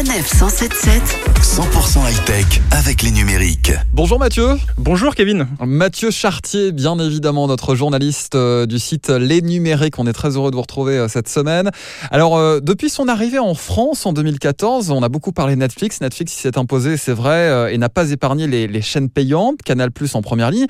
Sanef 177. 100% high-tech avec les numériques. Bonjour Mathieu. Bonjour Kevin. Mathieu Chartier, bien évidemment, notre journaliste euh, du site Les Numériques. On est très heureux de vous retrouver euh, cette semaine. Alors, euh, depuis son arrivée en France en 2014, on a beaucoup parlé Netflix. Netflix s'est imposé, c'est vrai, et n'a pas épargné les, les, chaînes payantes, Canal Plus en première ligne.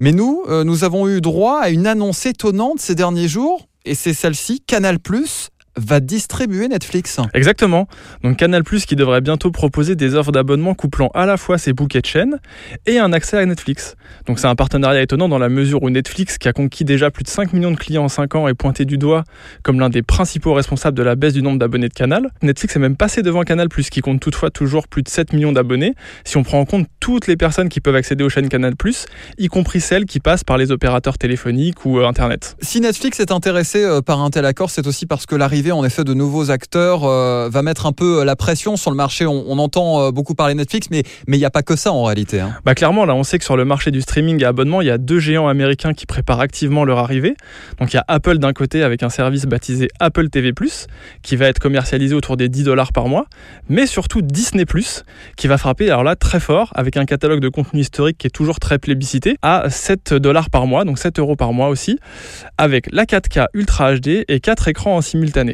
Mais nous, nous avons eu droit à une annonce étonnante ces derniers jours. Et c'est celle-ci, Canal Plus va distribuer Netflix. Exactement. Donc Canal Plus qui devrait bientôt proposer des offres d'abonnement couplant à la fois ses bouquets de chaînes et un accès à Netflix. Donc c'est un partenariat étonnant dans la mesure où Netflix, qui a conquis déjà plus de 5 millions de clients en 5 ans, est pointé du doigt comme l'un des principaux responsables de la baisse du nombre d'abonnés de Canal. Netflix est même passé devant Canal Plus qui compte toutefois toujours plus de 7 millions d'abonnés si on prend en compte toutes les personnes qui peuvent accéder aux chaînes Canal Plus, y compris celles qui passent par les opérateurs téléphoniques ou euh, Internet. Si Netflix est intéressé euh, par un tel accord, c'est aussi parce que l'arrivée en effet de nouveaux acteurs euh, va mettre un peu euh, la pression sur le marché. On, entend euh, beaucoup parler Netflix, mais il n'y a pas que ça en réalité. Hein. Bah clairement, là, on sait que sur le marché du streaming et abonnement, il y a deux géants américains qui préparent activement leur arrivée. Donc il y a Apple d'un côté avec un service baptisé Apple TV+, qui va être commercialisé autour des 10 dollars par mois, mais surtout Disney+, qui va frapper alors là très fort avec un catalogue de contenu historique qui est toujours très plébiscité à 7 dollars par mois, donc 7 euros par mois aussi, avec la 4K Ultra HD et 4 écrans en simultané.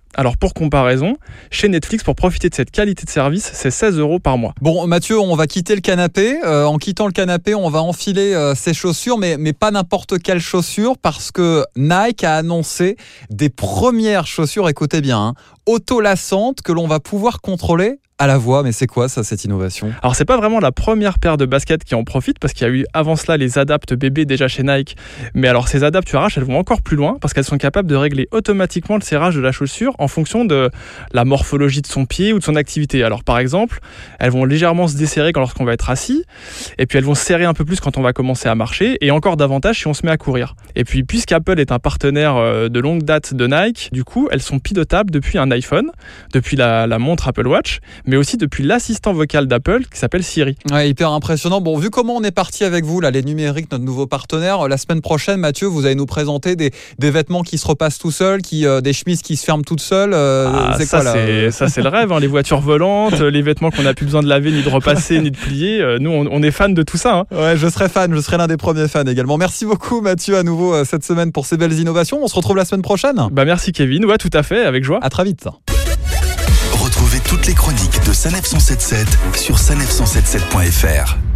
Alors pour comparaison, chez Netflix, pour profiter de cette qualité de service, c'est 16 euros par mois. Bon Mathieu, on va quitter le canapé. Euh, en quittant le canapé, on va enfiler euh, ses chaussures, mais, mais pas n'importe quelle chaussure, parce que Nike a annoncé des premières chaussures, écoutez bien, hein, auto-lassantes que l'on va pouvoir contrôler à la voix, mais c'est quoi ça, cette innovation? Alors c'est pas vraiment la première paire de baskets qui en profite, parce qu'il y a eu avant cela les adaptes bébés déjà chez Nike. Mais alors ces adaptes URH, elles vont encore plus loin, parce qu'elles sont capables de régler automatiquement le serrage de la chaussure en fonction de la morphologie de son pied ou de son activité. Alors par exemple, elles vont légèrement se desserrer lorsqu'on va être assis, et puis elles vont se serrer un peu plus quand on va commencer à marcher, et encore davantage si on se met à courir. Et puis puisqu'Apple est un partenaire euh, de longue date de Nike, du coup elles sont pilotables depuis un iPhone, depuis la, montre Apple Watch, mais aussi depuis l'assistant vocal d'Apple qui s'appelle Siri. Ouais, hyper impressionnant. Bon, vu comment on est parti avec vous, là, les numériques, notre nouveau partenaire, la semaine prochaine, Mathieu, vous allez nous présenter des, vêtements qui se repassent tout seuls, euh, des chemises qui se ferment toutes seules. Euh, ah, c'est ça, ça, c'est le rêve. Hein, les voitures volantes, les vêtements qu'on n'a plus besoin de laver, ni de repasser, ni de plier. Euh, nous, on, est fans de tout ça. Hein. Ouais, je serai fan. Je serai l'un des premiers fans également. Merci beaucoup, Mathieu, à nouveau cette semaine pour ces belles innovations. On se retrouve la semaine prochaine. Bah, merci, Kevin. Ouais, tout à fait, avec joie. À très vite. Retrouvez toutes les chroniques de Sanef 177 sur sanef177.fr.